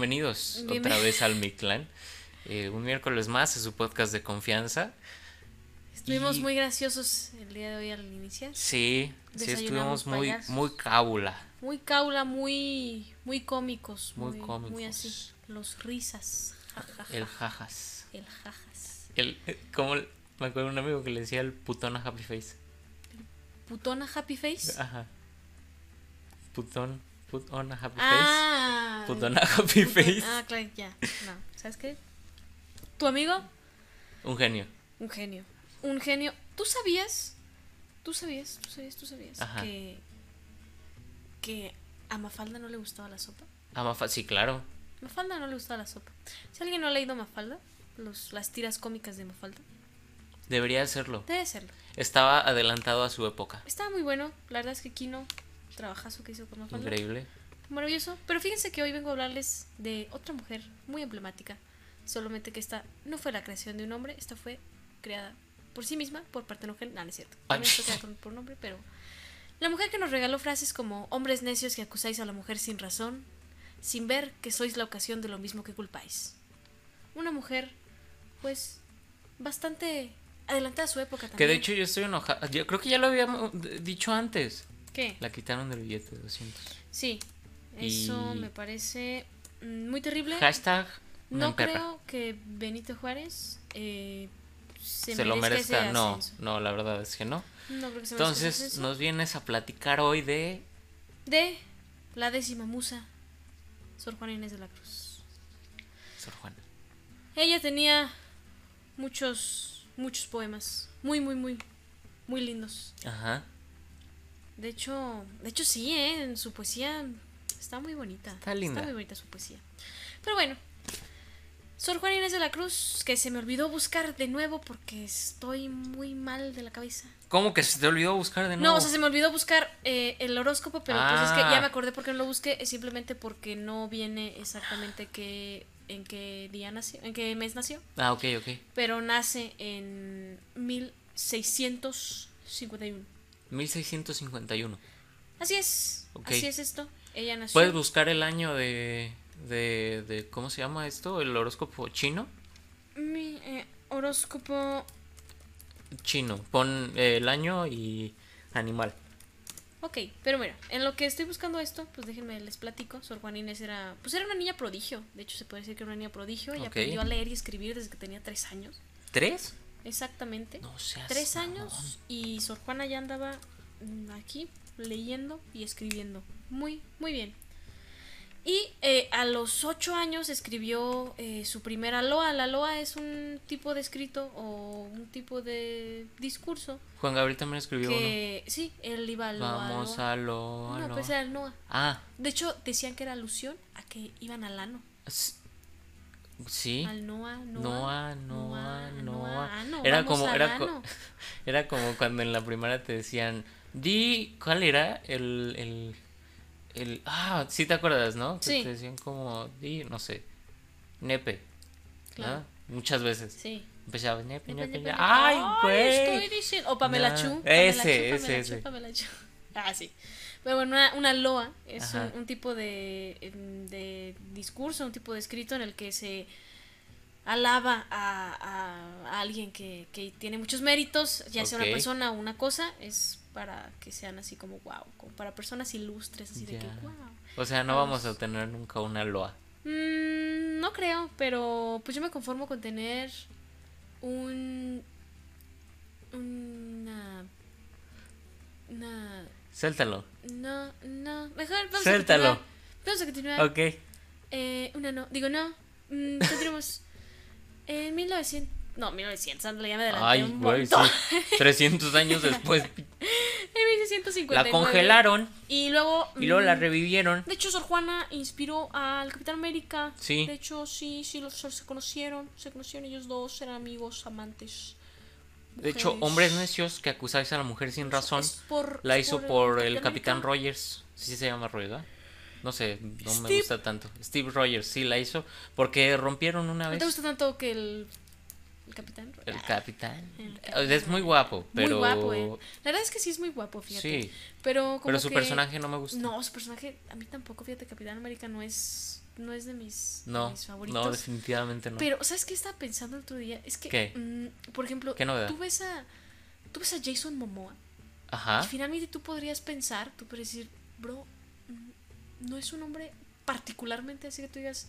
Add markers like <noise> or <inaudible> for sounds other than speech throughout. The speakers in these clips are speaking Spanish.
bienvenidos Bienven- otra vez al Mictlán. Eh, un miércoles más es su podcast de confianza. Estuvimos Y- muy graciosos el día de hoy al iniciar. Sí, sí estuvimos muy, payasos. muy cábula. Muy caula, muy muy cómicos. Muy Muy, cómicos. Muy así. Los risas. Ja, ja, ja. El jajas. El jajas. El, como el- me acuerdo de un amigo que le decía el putón a Happy Face. Putona Happy Face. Ajá. Putón, putón a Happy Ah. Face. Putón a Happy Face. Ah, claro, ya. No. ¿Sabes qué? Tu amigo, Un genio. un genio. Un genio. ¿Tú sabías? ¿Tú sabías? ¿Tú sabías? ¿Tú sabías? Ajá. Que. Que a Mafalda no le gustaba la sopa. Ah, Mafa- sí, claro. Mafalda no le gustaba la sopa. Si alguien no ha leído Mafalda, los, las tiras cómicas de Mafalda, Debería hacerlo. debe serlo. Estaba adelantado a su época. Estaba muy bueno. La verdad es que Kino, trabajazo que hizo con Mafalda. Increíble. Maravilloso. Pero fíjense que hoy vengo a hablarles de otra mujer muy emblemática. Solamente que esta no fue la creación de un hombre, esta fue creada por sí misma, por parte de una mujer. No, no es cierto. También fue creada por, un hombre, pero. La mujer que nos regaló frases como hombres necios que acusáis a la mujer sin razón, sin ver que sois la ocasión de lo mismo que culpáis. Una mujer, pues, bastante adelantada a su época también. Que de hecho yo estoy enojado. Yo creo que ya lo habíamos dicho antes. ¿Qué? La quitaron del billete de 200. Sí, eso Y- me parece mm, muy terrible. Hashtag No creo que Benito Juárez eh, se, se lo merezca ese No, ascenso. no, la verdad es que no. No creo que se merezca ese Entonces nos vienes a platicar hoy de De la décima musa, Sor Juana Inés de la Cruz. Sor Juana. Ella tenía muchos, muchos poemas. Muy, muy, muy, muy lindos. Ajá. De hecho, de hecho sí, ¿eh? En su poesía está muy bonita. Está linda. muy bonita su poesía. Pero bueno, Sor Juana Inés de la Cruz, que se me olvidó buscar de nuevo porque estoy muy mal de la cabeza. ¿Cómo que se te olvidó buscar de nuevo? No, o sea, se me olvidó buscar eh, el horóscopo, pero pues es que Ah. ya me acordé por qué no lo busqué, es simplemente porque no viene exactamente qué, en qué día nació, en qué mes nació, Ah, ok, ok. pero nace en 1651. 1651. Así es, así es esto. Ella nació. ¿Puedes buscar el año de, de, de ¿cómo se llama esto? ¿El horóscopo chino? Mi eh, horóscopo. Chino. Pon eh, el año y animal. Ok, pero mira, en lo que estoy buscando esto, pues déjenme les platico. Sor Juana Inés era, pues era una niña prodigio. De hecho, se puede decir que era una niña prodigio. Ella Ok. aprendió a leer y escribir desde que tenía tres años. ¿Tres? Exactamente. No seas tres mamón. años y Sor Juana ya andaba mm, aquí leyendo y escribiendo. Muy, muy bien. Y eh, a los ocho años escribió eh, su primera loa. La loa es un tipo de escrito o un tipo de discurso Juan Gabriel también escribió que sí, él iba a uno. loa. Vamos loa. a lo. a No, lo- pues era el Noa. Ah, De hecho, decían que era alusión a que iban al ano. s- sí. Al Noa, Noa. Noa, Noa, Noa. Ah, no, Era como, era, co- era como cuando en la primaria te decían, di, ¿cuál era? El, el, el, ah, sí te acuerdas, ¿no? Que Sí. te decían como, di, no sé, nepe, Claro. ¿no? Muchas veces. Sí. Empezaba, nepe, nepe, Nepe, nepe, ay, Estoy güey. diciendo. O Pamela Nah, Chu. ese, Chu, ese, Pamela ese. Chu, Pamela Chu. Ah, sí. Pero bueno, una, una loa es un, un tipo de, em, de discurso, un tipo de escrito en el que se alaba a, a- a alguien que, que tiene muchos méritos, ya sea una persona o una cosa, es para que sean así como wow, como para personas ilustres, así de que wow. O sea, no Vamos. vamos a tener nunca una loa. Mm, no creo, pero pues yo me conformo con tener un una una Suéltalo. no no mejor vamos Suéltalo. a continuar vamos a continuar Ok. eh, una no digo no mm, continuamos en 1900 no 1900 ándale, ya me adelanté Ay, un güey, sí. montón 300 años después <laughs> en 1659 la congelaron y luego y luego la mm, revivieron. De hecho, Sor Juana inspiró al Capitán América. Sí. De hecho, sí, sí, los se conocieron. Se conocieron ellos dos, eran amigos, amantes. De hecho, mujeres. hombres necios que acusáis a la mujer sin razón por- la hizo por el Capitán Capitán. Rogers. Sí se llama Rogers, ¿verdad? No sé, no me Steve. gusta tanto. Steve Rogers, sí la hizo porque rompieron una ¿No vez. te gusta tanto que el. El capitán. El Ah, capitán. El capitán. Es muy guapo, pero. Muy guapo, eh. La verdad es que sí es muy guapo, fíjate. Sí, Pero como pero su que- personaje no me gusta. No, su personaje, a mí tampoco, fíjate, Capitán América no es, no es de mis, de No, mis favoritos. no, definitivamente no. Pero, ¿sabes qué estaba pensando el otro día? Es que, ¿Qué? mm, por ejemplo, ¿Qué tú ves a, tú ves a Jason Momoa Ajá. y finalmente tú podrías pensar, tú podrías decir, bro, mm, no es un hombre particularmente así que tú digas,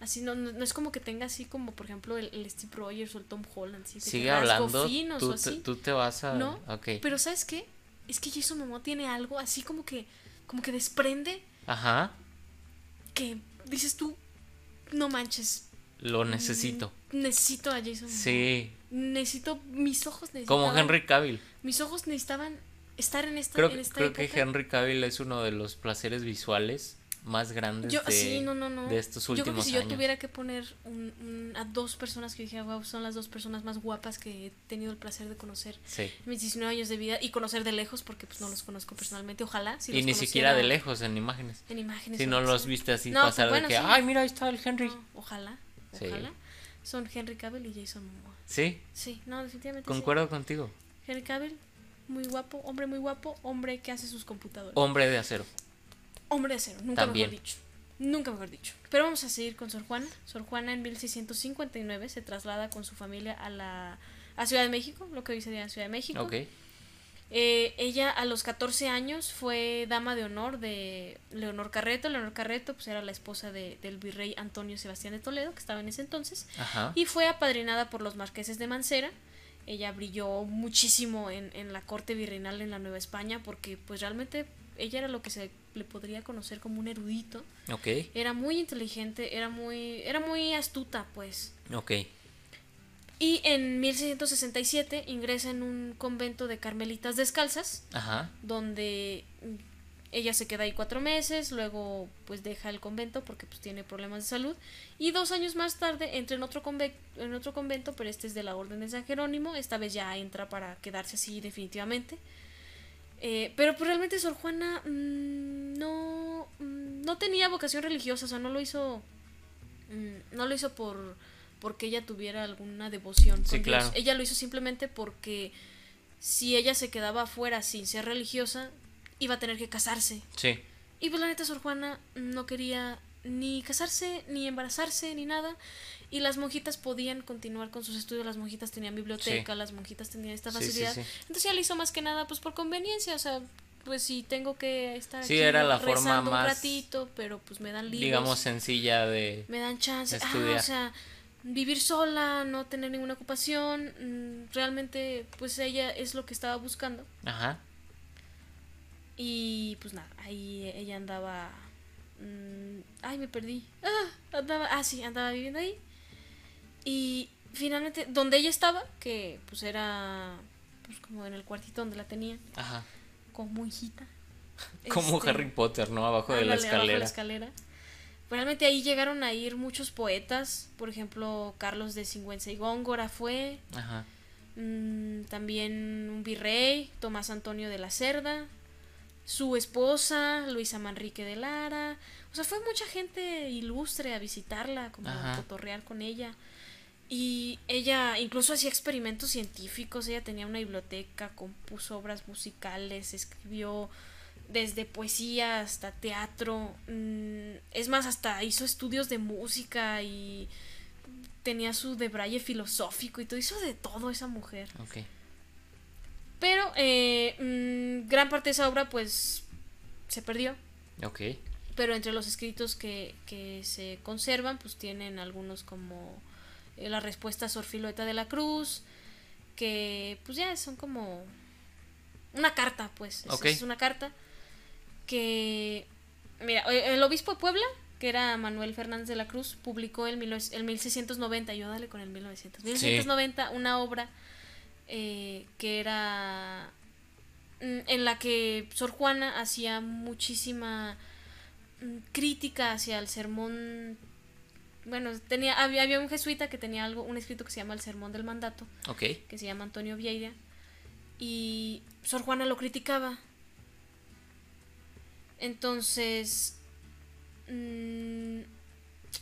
así, no, no, no es como que tenga así como, por ejemplo, el, el Steve Rogers o el Tom Holland, de que Sigue hablando. finos Tú o así. tú te vas a. ¿No? Ok. Pero, ¿sabes qué? Es que Jason Momoa tiene algo así como que, como que desprende Ajá. que dices tú, no manches, Lo necesito. Mm, Necesito a Jason. Sí. Necesito, mis ojos necesitaban. Como Henry Cavill. Mis ojos necesitaban estar en esta, Creo, en esta creo que. Henry Cavill es uno de los placeres visuales más grandes Yo, de, sí, no, no, no. de estos yo creo que últimos si años. yo tuviera que poner un- un- a dos personas que dije, wow, son las dos personas más guapas que he tenido el placer de conocer Sí. en mis 19 años de vida y conocer de lejos porque pues no los conozco personalmente. Ojalá. Si y los ni siquiera de lejos en imágenes. En imágenes. Si no los sea. viste así pues, pasar bueno, de que, sí. ay, mira, ahí está el Henry. Ojalá. Sí. Ojalá. Son Henry Cavill y Jason Momoa. Sí, Sí, no, definitivamente. sí. concuerdo contigo. Henry Cavill, muy guapo, hombre muy guapo, hombre que hace sus computadoras. Hombre de acero. Hombre de acero, nunca También. mejor dicho. Nunca mejor dicho. Pero vamos a seguir con Sor Juana. Sor Juana en 1659 se traslada con su familia a la a Ciudad de México, lo que hoy sería Ciudad de México. Eh, ella a los 14 años fue dama de honor de Leonor Carreto. Leonor Carreto pues era la esposa de- del virrey Antonio Sebastián de Toledo, que estaba en ese entonces. Ajá. Y fue apadrinada por los marqueses de Mancera. Ella brilló muchísimo en, en la corte virreinal en la Nueva España porque pues realmente ella era lo que se le podría conocer como un erudito. Ok. Era muy inteligente, era muy, era muy astuta pues. Ok. Y en 1667 ingresa en un convento de carmelitas descalzas Ajá. donde ella se queda ahí cuatro meses, luego pues deja el convento porque pues tiene problemas de salud y dos años más tarde entra en otro, conve- en otro convento, pero este es de la Orden de San Jerónimo, esta vez ya entra para quedarse así definitivamente. Eh, pero pues realmente Sor Juana mm, no, mm, no tenía vocación religiosa, o sea, no lo hizo, mm, no lo hizo por porque ella tuviera alguna devoción. Sí, con Dios. claro. Ella lo hizo simplemente porque si ella se quedaba afuera sin ser religiosa, iba a tener que casarse. Sí. Y pues la neta Sor Juana no quería ni casarse, ni embarazarse, ni nada. Y las monjitas podían continuar con sus estudios, las monjitas tenían biblioteca, las monjitas tenían esta sí, facilidad. sí. Entonces ella lo hizo más que nada pues por conveniencia, o sea, pues si tengo que estar Sí, aquí era la forma más, un ratito, pero pues me dan libros, Digamos sencilla de. me dan chance, ah, estudiar. o sea, vivir sola, no tener ninguna ocupación, mm, realmente pues ella es lo que estaba buscando. Ajá. Y pues nada, ahí ella andaba. Mm, ay, me perdí. Ah, andaba, ah, sí, andaba viviendo ahí. Y finalmente, donde ella estaba, que pues era pues como en el cuartito donde la tenía, Ajá. como hijita. <laughs> Como Este, Harry Potter, ¿no? Abajo de la abajo de escalera. la escalera. Realmente ahí llegaron a ir muchos poetas, por ejemplo, Carlos de Sigüenza y Góngora fue, Ajá. Mm, también un virrey, Tomás Antonio de la Cerda, su esposa, Luisa Manrique de Lara. O sea, fue mucha gente ilustre a visitarla, como a cotorrear con ella. Y ella incluso hacía experimentos científicos, ella tenía una biblioteca, compuso obras musicales, escribió desde poesía hasta teatro. mm, Es más, hasta hizo estudios de música y tenía su debraye filosófico y todo. Hizo de todo esa mujer. Pero eh, mm, gran parte de esa obra pues se perdió. Ok. Pero entre los escritos que, que se conservan pues tienen algunos como eh, la respuesta a Sor Filoeta de la Cruz, que pues ya son como una carta pues. Es, Ok. es una carta que... Mira, eh, el obispo de Puebla, que era Manuel Fernández de la Cruz, publicó en el 1690, yo dale con el 1900, 1690 una obra eh, que era mm, en la que Sor Juana hacía muchísima mm, crítica hacia el sermón bueno tenía había, había un jesuita que tenía algo un escrito que se llama el sermón del mandato Ok. que se llama Antonio Vieira y Sor Juana lo criticaba entonces mm,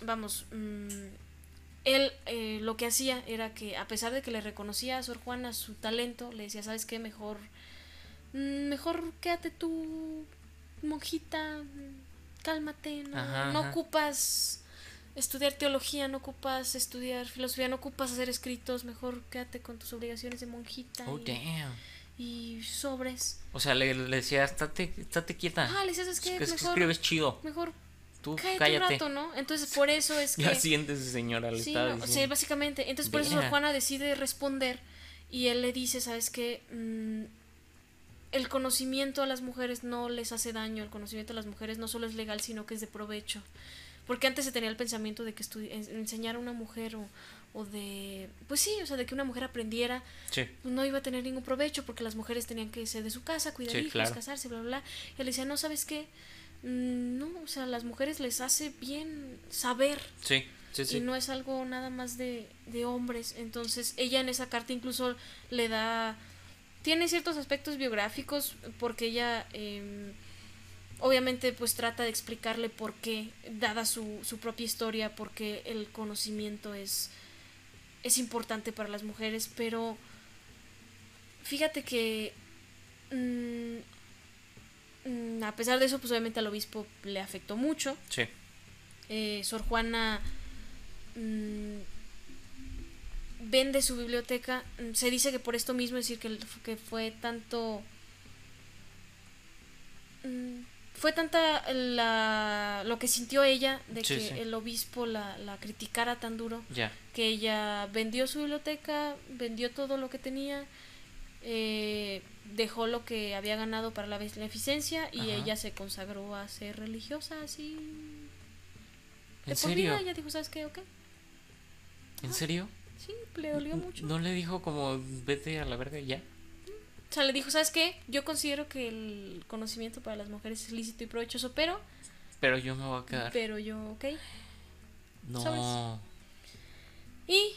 vamos él eh, lo que hacía era que a pesar de que le reconocía a Sor Juana su talento, le decía, ¿sabes qué? Mejor, mm, mejor quédate tú, monjita, cálmate, no, Ajá, no ajá. ocupas estudiar teología, no ocupas estudiar filosofía, no ocupas hacer escritos, mejor quédate con tus obligaciones de monjita Oh, y, damn. y sobres. O sea, le, le decía, estate, estate quieta. Ah, le decías, es es que es mejor, escribes chido. mejor Tú cállate, cállate. un rato, ¿no? Entonces por eso es <laughs> que... Ya siéntese, señora, le Sí, estaba no, diciendo. básicamente. Entonces por eso. Juana decide responder y él le dice, ¿sabes qué? Mm, el conocimiento a las mujeres no les hace daño, el conocimiento a las mujeres no solo es legal, sino que es de provecho. Porque antes se tenía el pensamiento de que enseñar a una mujer o, o de... Pues sí, o sea, de que una mujer aprendiera Sí, pues, no iba a tener ningún provecho porque las mujeres tenían que ser de su casa, cuidar Sí, hijos, claro. casarse, bla, bla, bla. Y él decía, no, ¿sabes qué? Mm, No, o sea, a las mujeres les hace bien saber sí, sí, sí. y no es algo nada más de, de hombres. Entonces, ella en esa carta incluso le da. Tiene ciertos aspectos biográficos porque ella. em, obviamente, pues trata de explicarle por qué, dada su, su propia historia, por qué el conocimiento es. Es importante para las mujeres, pero. Fíjate que. mm, a pesar de eso, pues obviamente al obispo le afectó mucho Sí, eh, Sor Juana mm, vende su biblioteca. Mm, Se dice que por esto mismo, es decir, que, que fue tanto. mm, Fue tanta la, lo que sintió ella de Sí, que sí. el obispo la, la criticara tan duro ya. que ella vendió su biblioteca, vendió todo lo que tenía, eh, dejó lo que había ganado para la beneficencia y Ajá. ella se consagró a ser religiosa así. de ¿En por serio? vida. Ella dijo, ¿sabes qué? Ok. ¿En serio? Sí, le dolió mucho. ¿No le dijo como vete a la verga ya? O sea, le dijo, ¿sabes qué? Yo considero que el conocimiento para las mujeres es lícito y provechoso, pero, Pero yo me voy a quedar. pero yo, ok. No. ¿sabes? Y,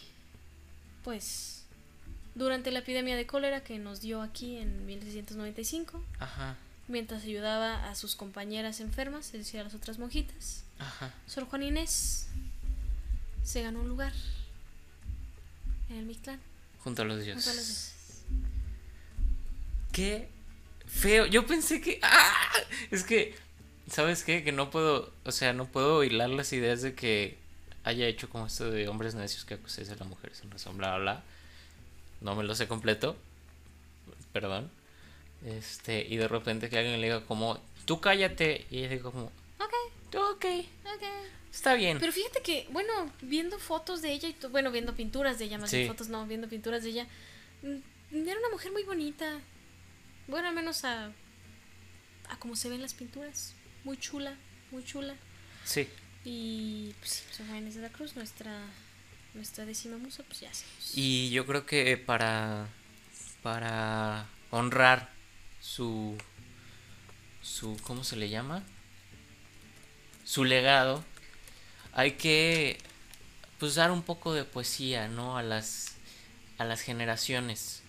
pues, durante la epidemia de cólera que nos dio aquí en 1695, Ajá, mientras ayudaba a sus compañeras enfermas, es decir, a las otras monjitas, ajá. Sor Juan Inés se ganó un lugar en el Mictlán. Junto a los dioses. junto a los dioses. Qué feo. Yo pensé que. ¡Ah! Es que. ¿Sabes qué? Que no puedo. O sea, no puedo hilar las ideas de que haya hecho como esto de hombres necios que acuséis a la mujer sin razón, bla, bla, bla. No me lo sé completo. Perdón. Este, y de repente que alguien le diga como, tú cállate. Y ella diga como, Ok, ok, ok. está bien. Pero fíjate que, bueno, viendo fotos de ella y bueno, viendo pinturas de ella, más Sí. bien fotos no, viendo pinturas de ella, mm, era una mujer muy bonita. Bueno, al menos a, a como se ven las pinturas. Muy chula, muy chula. Sí. Y pues Juana Inés de la Cruz, nuestra, nuestra décima musa, pues ya sabemos. Y yo creo que para para honrar su su ¿cómo se le llama? su legado hay que pues dar un poco de poesía, ¿no? a las a las generaciones.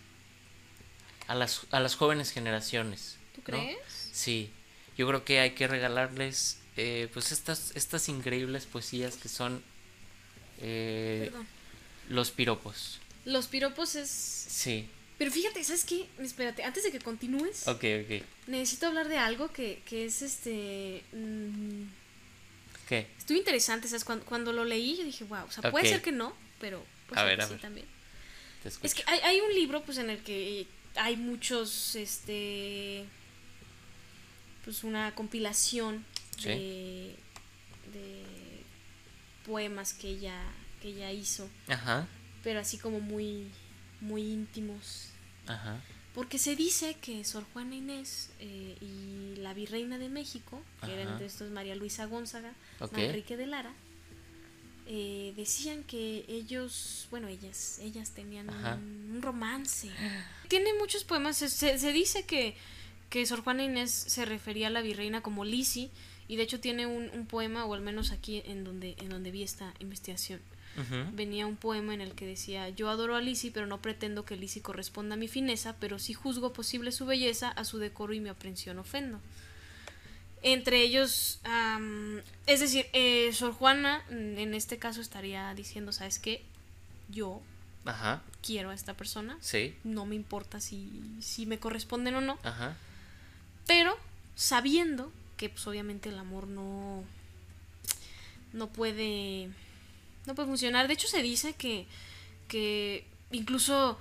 A las a las jóvenes generaciones. ¿Tú ¿no? crees? Sí. Yo creo que hay que regalarles eh, pues estas estas increíbles poesías que son eh, Perdón. los piropos. Los piropos es... Sí. Pero fíjate, ¿sabes qué? Espérate, antes de que continúes, Ok, ok. necesito hablar de algo que, que es este... mm, ¿Qué? Estuvo interesante, ¿sabes? Cuando, cuando lo leí, yo dije, wow, o sea, puede ser que no, pero puede A ver, que a sí ver. también. Te. Es que hay, hay un libro, pues, en el que hay muchos, este, pues, una compilación Sí. de, de poemas que ella, que ella hizo, Ajá, pero así como muy, muy íntimos. ajá. Porque se dice que Sor Juana Inés eh, y la virreina de México, que eran de estos María Luisa Gonzaga, Ok. Manrique de Lara, eh, decían que ellos, bueno, ellas, ellas tenían un, un romance. Tiene muchos poemas, se, se- se dice que, que Sor Juana Inés se refería a la virreina como Lisi, y de hecho tiene un, un poema, o al menos aquí en donde, en donde vi esta investigación, venía un poema en el que decía yo adoro a Lisi pero no pretendo que Lisi corresponda a mi fineza pero sí juzgo posible su belleza a su decoro y mi aprensión ofendo Entre ellos, es decir, eh, Sor Juana mm, en este caso estaría diciendo, ¿sabes qué? Yo Ajá. quiero a esta persona, Sí. no me importa si, si me corresponden o no, Ajá. pero sabiendo que pues obviamente el amor no no puede no puede funcionar de hecho se dice que que incluso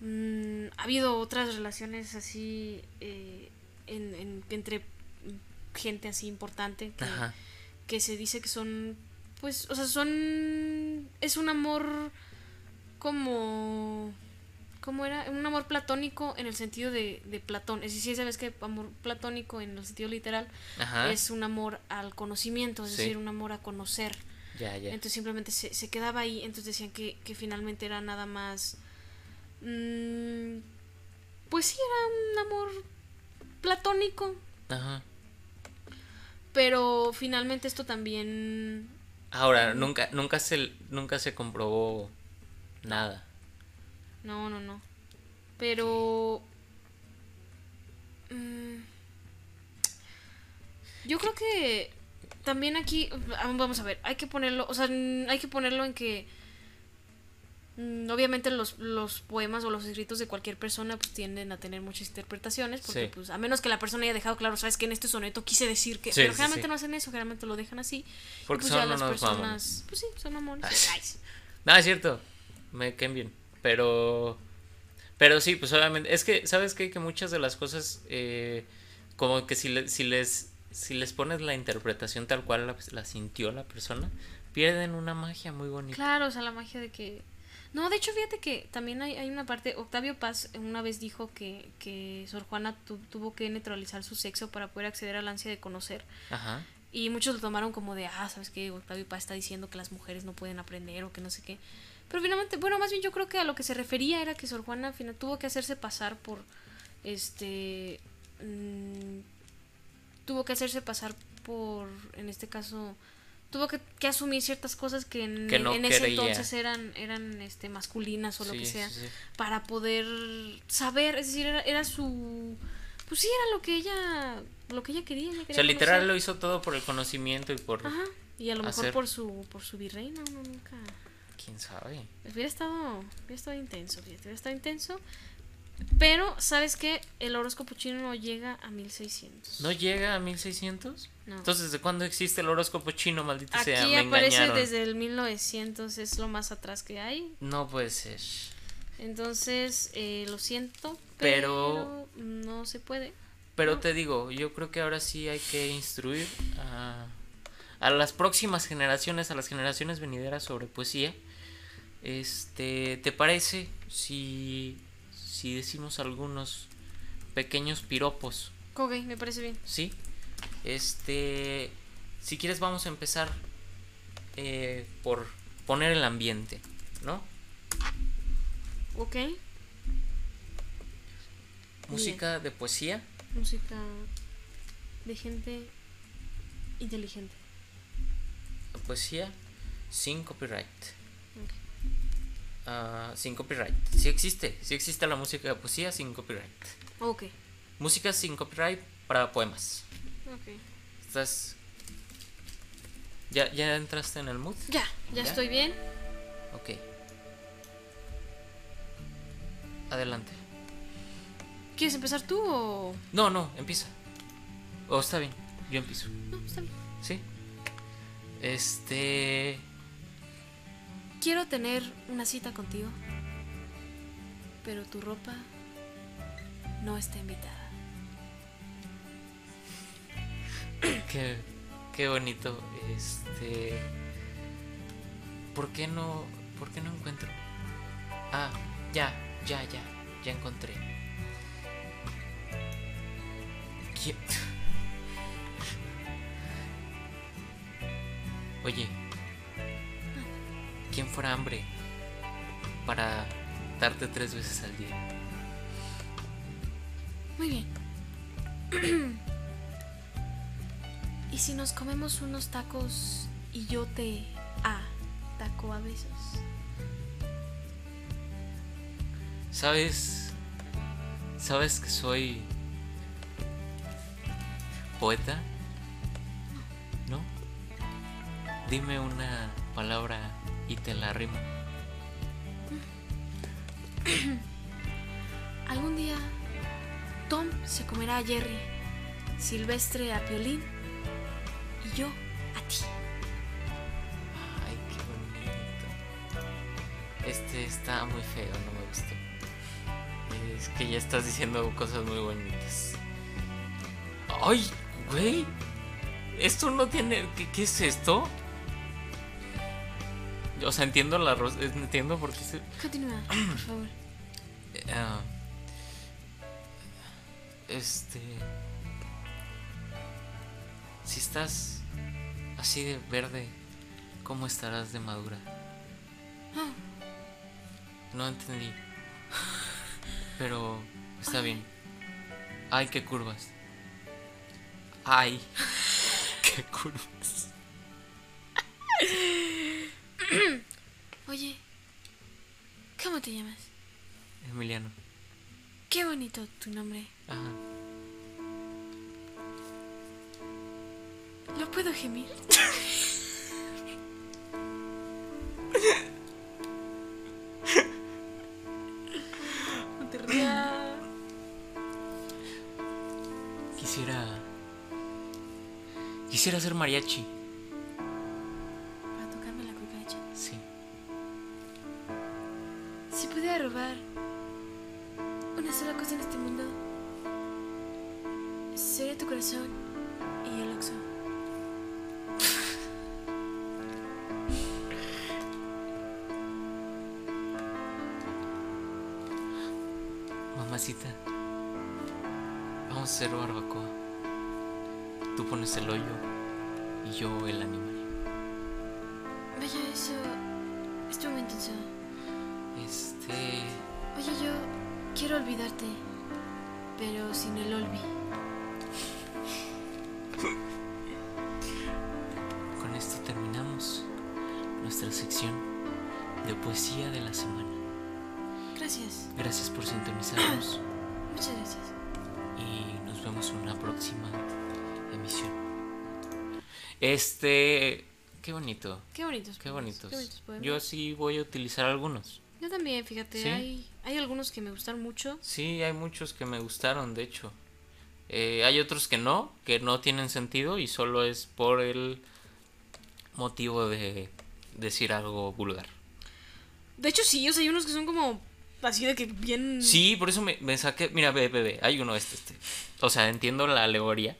mm, ha habido otras relaciones así eh, en- en- entre gente así importante que, Ajá. que se dice que son pues o sea son es un amor como ¿Cómo era? Un amor platónico en el sentido de, de Platón. Es decir, sabes que amor platónico en el sentido literal Ajá. es un amor al conocimiento, es Sí. decir, un amor a conocer. Ya, ya. Entonces simplemente se, se quedaba ahí, entonces decían que, que finalmente era nada más... mm, pues sí, era un amor platónico, Ajá. pero finalmente esto también... Ahora, nunca, nunca se, nunca se comprobó nada. No, no, no. Pero... mm, yo creo que también aquí, ah, vamos a ver, hay que ponerlo, o sea, mm, hay que ponerlo en que mm, obviamente los, los poemas o los escritos de cualquier persona pues tienden a tener muchas interpretaciones porque Sí. pues a menos que la persona haya dejado claro, sabes que en este soneto quise decir que, Sí, pero generalmente sí. no hacen eso, generalmente lo dejan así. y, Porque pues son ya las personas, pues sí, son mamones. Ay. Ay. No, es cierto. Me caen bien. Pero. Pero sí, pues obviamente. Es que, ¿sabes qué? Que muchas de las cosas. eh, como que si, le- si les. Si les pones la interpretación tal cual la, la sintió la persona, pierden una magia muy bonita. Claro, o sea, la magia de que... No, de hecho, fíjate que también hay, hay una parte, Octavio Paz una vez dijo que, que Sor Juana tu- tuvo que neutralizar su sexo para poder acceder al ansia de conocer. Ajá. Y muchos lo tomaron como de, ah, ¿sabes qué? Octavio Paz está diciendo que las mujeres no pueden aprender o que no sé qué. Pero finalmente, bueno, más bien yo creo que a lo que se refería era que Sor Juana al final tuvo que hacerse pasar por, este, mm, tuvo que hacerse pasar por, en este caso, tuvo que, que asumir ciertas cosas que en, Que no en ese entonces eran, eran este, masculinas o lo que sea, sí, sí. para poder saber, es decir, era, era su, pues sí, era lo que ella, lo que ella quería. ella O quería sea, literal conocer. lo hizo todo por el conocimiento y por. Ajá. Y a lo mejor por su por su virreina, uno nunca. ¿Quién sabe? Hubiera estado, hubiera estado intenso, fíjate, hubiera estado intenso. Pero, ¿sabes qué? El horóscopo chino no llega a 1600. ¿No llega a 1600? No. Entonces, ¿desde cuándo existe el horóscopo chino? Maldita sea, Aquí aparece engañaron. desde el 1900, es lo más atrás que hay. No puede ser. Entonces, eh, lo siento, Pero- pero, no se puede. Pero No. te digo, yo creo que ahora sí hay que instruir a, a las próximas generaciones, a las generaciones venideras sobre poesía. Este, ¿te parece si, si decimos algunos pequeños piropos? Ok, me parece bien. ¿Sí? Este, si quieres vamos a empezar eh, por poner el ambiente, ¿no? Ok, Música de poesía. música de gente inteligente. Poesía sin copyright. Ah, sin copyright. Sí existe, sí existe la música de poesía sin copyright. Ok, Música sin copyright para poemas. ok. ¿Estás... ¿Ya, ya entraste en el mood? Ya, ya, ¿Ya? estoy bien. Ok. Adelante. ¿Quieres empezar tú o.? No, no, empieza. Oh, está bien, yo empiezo. No, está bien. ¿Sí? Este... Quiero tener una cita contigo, pero tu ropa no está invitada. Qué, qué bonito. Este. ¿Por qué no. ¿Por qué no encuentro? Ah, ya, ya, ya. Ya encontré. ¿Qui- Oye. ¿Quién fuera hambre para darte tres veces al día? Muy bien. <clears throat> ¿Y si nos comemos unos tacos y yo te a taco a besos? ¿Sabes? ¿Sabes que soy poeta? ¿No? Dime una palabra y te la rimo. <coughs> Algún día Tom se comerá a Jerry, Silvestre a Piolín y yo a ti. Ay, qué bonito. Este está muy feo, no me gustó. Es que ya estás diciendo cosas muy bonitas. Ay, güey. Esto no tiene. ¿Qué, qué es esto? O sea, entiendo la ros- Entiendo por qué se. Continúa, <clears throat> por favor. Ah, este. Si estás así de verde, ¿cómo estarás de madura? Ah, No entendí. <laughs> Pero está bien. Ay, qué curvas. Ay, <laughs> qué curvas. <clears throat> Oye, ¿cómo te llamas? Emiliano. Qué bonito tu nombre. Ajá. ¿Lo puedo gemir? <laughs> No te rías. Quisiera. Quisiera ser mariachi. Pudiera robar una sola cosa en este mundo, sería tu corazón y el oxo. Mamacita. Vamos a hacer barbacoa. Tú pones el hoyo y yo el animal. Vaya, eso estuvo muy intenso. Este. Oye, yo quiero olvidarte, pero sin el olvi. Con esto terminamos nuestra sección de poesía de la semana. Gracias, Gracias por sintonizarnos <coughs> muchas gracias. y nos vemos en una próxima emisión. Este. Qué bonito. Qué bonitos. Qué bonitos. Qué bonitos. Yo sí voy a utilizar algunos. Yo también, fíjate, ¿Sí? hay, hay algunos que me gustan mucho. Sí, hay muchos que me gustaron, de hecho. Eh, hay otros que no, que no tienen sentido y solo es por el motivo de decir algo vulgar. De hecho, sí, o sea, hay unos que son como así de que bien. Sí, por eso me, me saqué. Mira, ve, ve, ve, hay uno este, este. O sea, entiendo la alegoría.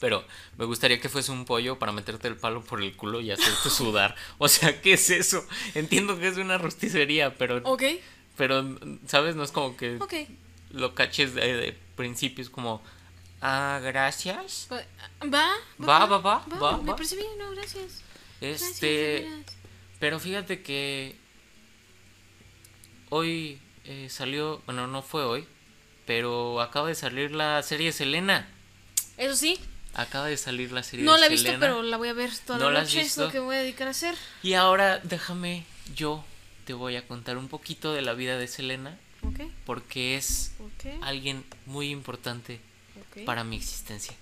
Pero me gustaría que fuese un pollo para meterte el palo por el culo y hacerte sudar. <laughs> O sea, ¿qué es eso? Entiendo que es una rosticería, pero. Ok, Pero, ¿sabes? No es como que lo caches de, de principio. Es como. Ah, gracias. Va, va, Va, va, va, va, Me parece bien, no, gracias. Este. Pero fíjate que hoy eh, salió, bueno, no fue hoy, pero acaba de salir la serie Selena. Eso sí, Acaba de salir la serie no de la he visto, pero la voy a ver toda ¿No la noche. Es lo que me voy a dedicar a hacer. Y ahora déjame, yo te voy a contar un poquito de la vida de Selena, Ok, porque es alguien muy importante para mi existencia.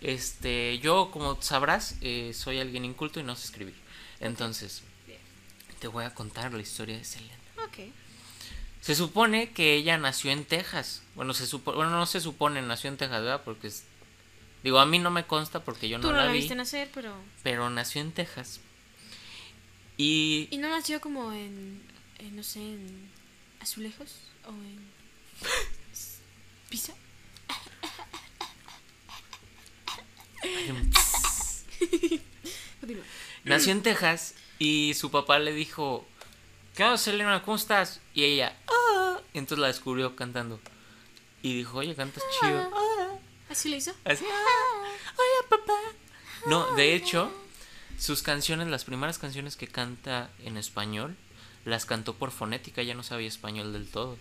Este, yo, como sabrás, eh, soy alguien inculto y no sé escribir. Entonces, te voy a contar la historia de Selena. Ok. Se supone que ella nació en Texas. Bueno, se supo, bueno, no se supone, nació en Texas, ¿verdad? Porque es- digo, a mí no me consta porque yo Tú no, no la la vi, viste nacer, pero. pero nació en Texas. Y ¿Y no nació como en. en, no sé, en. azulejos? ¿O en. <laughs> pizza? <laughs> Continúa. nació en Texas y su papá le dijo, ¿qué onda, Selena? ¿Cómo estás? Y ella, ah, y entonces la descubrió cantando. Y dijo, oye, cantas chido. ¿Así le hizo? Así, "Ah, hola papá. No, de hecho, sus canciones, las primeras canciones que canta en español, las cantó por fonética, ella no sabía español del todo.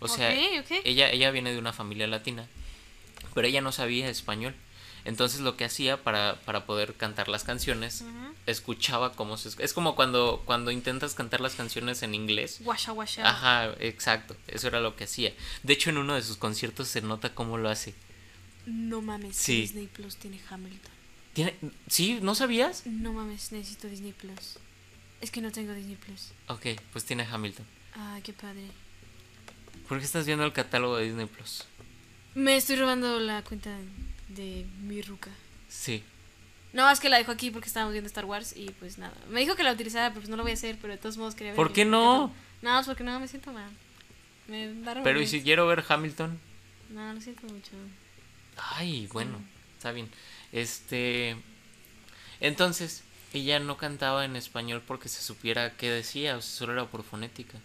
O sea, ella, ella viene de una familia latina, pero ella no sabía español. Entonces lo que hacía para, para poder cantar las canciones, escuchaba cómo se... Es como cuando, cuando intentas cantar las canciones en inglés. Guasha, guasha. Ajá, exacto, eso era lo que hacía. De hecho, en uno de sus conciertos se nota cómo lo hace. No mames, Sí. Disney Plus tiene Hamilton. ¿Tiene... ¿Sí? ¿No sabías? No mames, necesito Disney Plus. Es que no tengo Disney Plus. Ok, pues tiene Hamilton. Ay, qué padre. ¿Por qué estás viendo el catálogo de Disney Plus? Me estoy robando la cuenta de mi ruca. Sí. No, es que la dejo aquí porque estábamos viendo Star Wars y pues nada. Me dijo que la utilizara, pero pues no lo voy a hacer, pero de todos modos quería ver. ¿Por qué no? No, es porque no, me siento mal. Me da Pero ¿y si quiero ver Hamilton? No, lo siento mucho. Ay, bueno, está bien. Este. Entonces, ella no cantaba en español porque se supiera qué decía, o sea, solo era por fonética.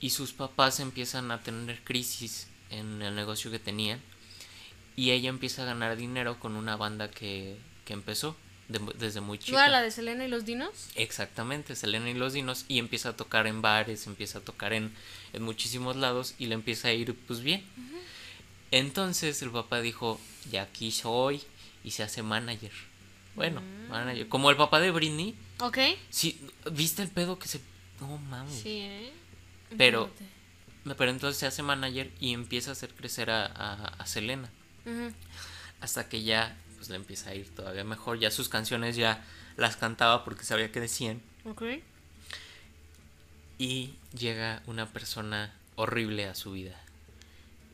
Y sus papás empiezan a tener crisis en el negocio que tenían. Y ella empieza a ganar dinero con una banda que, que empezó de- desde muy ¿No chica. era la de Selena y los dinos? Exactamente, Selena y los Dinos y empieza a tocar en bares, empieza a tocar en, en muchísimos lados y le empieza a ir pues bien. Entonces el papá dijo, ya aquí soy y se hace manager. Bueno, Mm. manager. Como el papá de Britney. Ok. Sí, ¿viste el pedo que se... No mames. Sí, ¿eh? Pero-. Pero entonces se hace manager y empieza a hacer crecer a, a, a Selena. Hasta que ya pues le empieza a ir todavía mejor. Ya sus canciones ya las cantaba porque sabía que decían. Ok. Y llega una persona horrible a su vida.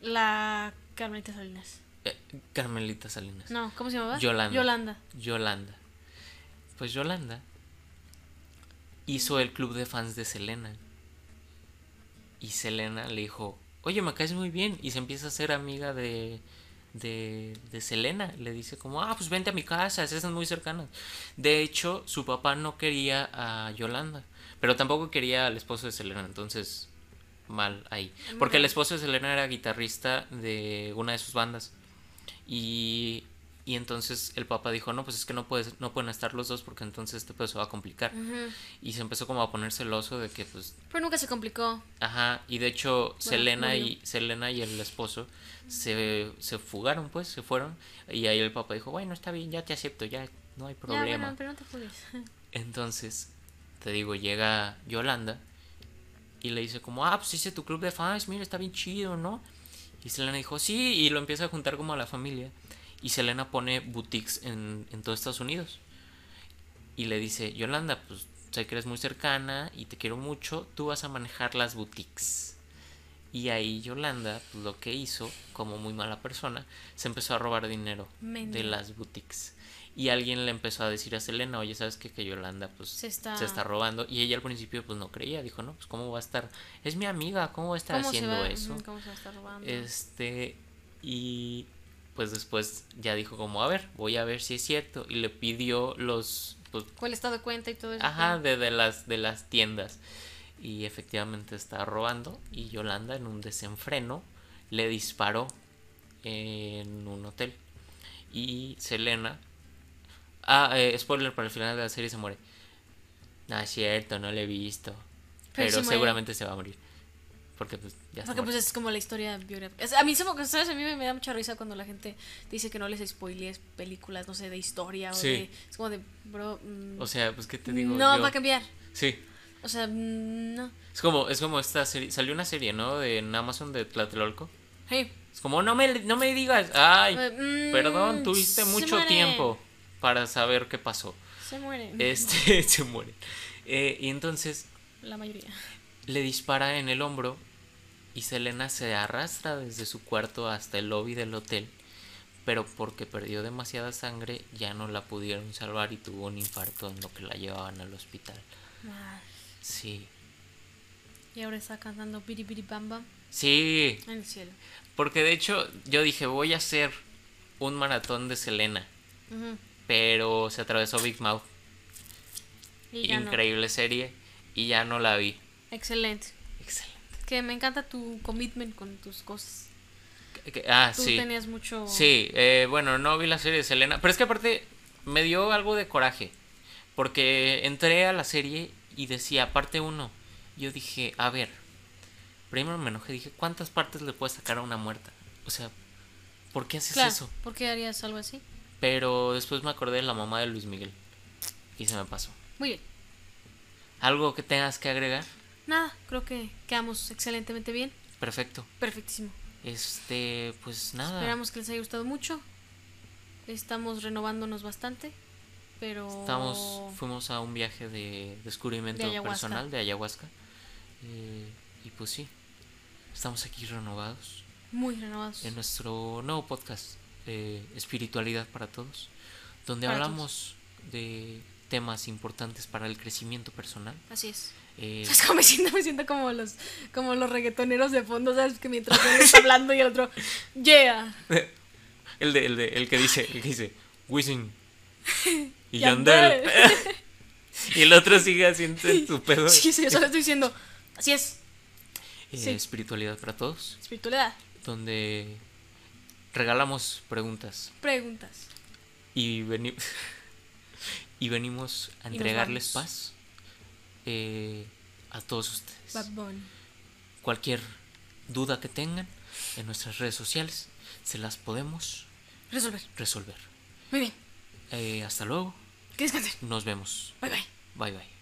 La Carmelita Salinas. Eh, Carmelita Salinas. No, ¿cómo se llamaba? Yolanda. Yolanda. Yolanda. Pues Yolanda hizo el club de fans de Selena. Y Selena le dijo, oye, me caes muy bien. Y se empieza a ser amiga de, de, de Selena. Le dice como, ah, pues vente a mi casa, esas son muy cercanas. De hecho, su papá no quería a Yolanda. Pero tampoco quería al esposo de Selena. Entonces, mal ahí. Porque el esposo de Selena era guitarrista de una de sus bandas. Y, y entonces el papá dijo, no, pues es que no, puedes, no pueden estar los dos porque entonces este pedo se va a complicar. Y se empezó como a poner celoso de que pues, Pero nunca se complicó. ajá, y de hecho Selena y. Selena y el esposo se, se fugaron pues, se fueron. Y ahí el papá dijo, bueno, está bien, ya te acepto, ya no hay Ya, problema. bueno, pero no te. <laughs> Entonces, te digo, llega Yolanda y le dice como, ah, pues hice tu club de fans, mira, está bien chido, ¿no? Y Selena dijo, sí, y lo empieza a juntar como a la familia. Y Selena pone boutiques en, en todo Estados Unidos. Y le dice, Yolanda, pues sé que eres muy cercana y te quiero mucho, tú vas a manejar las boutiques. Y ahí Yolanda, pues, lo que hizo, como muy mala persona, se empezó a robar dinero de las boutiques. Y alguien le empezó a decir a Selena, oye, ¿sabes qué? Que Yolanda pues Se está- se está robando. Y ella al principio pues no creía, dijo, no, pues cómo va a estar, es mi amiga, ¿cómo va a estar ¿Cómo se haciendo va? eso? ¿Cómo se va a estar robando? Este, y pues después ya dijo como, a ver, voy a ver si es cierto. Y le pidió los, pues, ¿Cuál estado de cuenta y todo eso? ajá, de, de las, de las tiendas. Y efectivamente estaba robando. Y Yolanda en un desenfreno le disparó en un hotel. Y Selena... Ah, eh, spoiler para el final de la serie se muere. No es cierto, no lo he visto. Pero Pero, se seguramente se va a morir. Porque pues ya Porque pues es como la historia biográfica. A mí, ¿sabes? A mí me, da mucha risa cuando la gente dice que no les spoilees películas, no sé, de historia o Sí. de... Es como de, bro... mm, O sea, pues qué te digo. no, Yo- va a cambiar. Sí. O sea, mm, no. Es como, es como esta serie. Salió una serie, ¿no? De en Amazon de Tlatelolco. Hey, Es como, no me, no me digas. Ay, eh, mm, perdón, tuviste mucho muere, tiempo para saber qué pasó. Se muere. Este, <laughs> <laughs> se muere. Eh, y entonces La mayoría. le dispara en el hombro y Selena se arrastra desde su cuarto hasta el lobby del hotel. Pero porque perdió demasiada sangre, ya no la pudieron salvar y tuvo un infarto en lo que la llevaban al hospital. Ah, Sí. Y ahora está cantando Biri Biri Bam Bam Sí, en el cielo. porque de hecho yo dije, voy a hacer un maratón de Selena. Ujú. Pero se atravesó Big Mouth. Y ya no. Increíble serie. Y ya no la vi. Excelente. Excelente. Que me encanta tu commitment con tus cosas. Que- que- Ah, Tú sí. tenías mucho... Sí, eh, bueno, no vi la serie de Selena. Pero es que aparte me dio algo de coraje. Porque entré a la serie y decía, parte 1. Yo dije, a ver. Primero me enojé. Dije, ¿cuántas partes le puedes sacar a una muerta? O sea, ¿por qué haces Claro, eso? ¿por qué harías algo así? Pero después me acordé de la mamá de Luis Miguel. Y se me pasó. Muy bien. ¿Algo que tengas que agregar? Nada, creo que quedamos excelentemente bien. Perfecto. Perfectísimo. Este, pues nada. Esperamos que les haya gustado mucho. Estamos renovándonos bastante, pero... Estamos, fuimos a un viaje de descubrimiento De personal de ayahuasca. eh, y pues sí, estamos aquí renovados Muy renovados. en nuestro nuevo podcast, eh, Espiritualidad para Todos, donde Para hablamos de temas importantes para el crecimiento personal. Así es. Eh, <laughs> ¿Sabes cómo me siento? Me siento como los, como los reggaetoneros de fondo, ¿sabes? Que mientras <laughs> uno está hablando y el otro, yeah. <laughs> el, de, el, de, el que dice, el que dice, Wisin y Yandel. Yandel. y el otro sigue haciendo su pedo. Sí, sí, yo solo estoy diciendo, así es, Eh, sí. Espiritualidad para Todos, espiritualidad. donde regalamos preguntas Preguntas. y, veni- <laughs> y venimos a entregarles paz eh, a todos ustedes. Bad Bunny. Cualquier duda que tengan en nuestras redes sociales, se las podemos Resolver. resolver. Muy bien. Eh, hasta luego, Que descansen. nos vemos. Bye bye. Bye bye.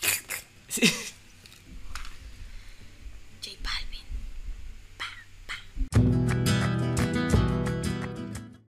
<laughs>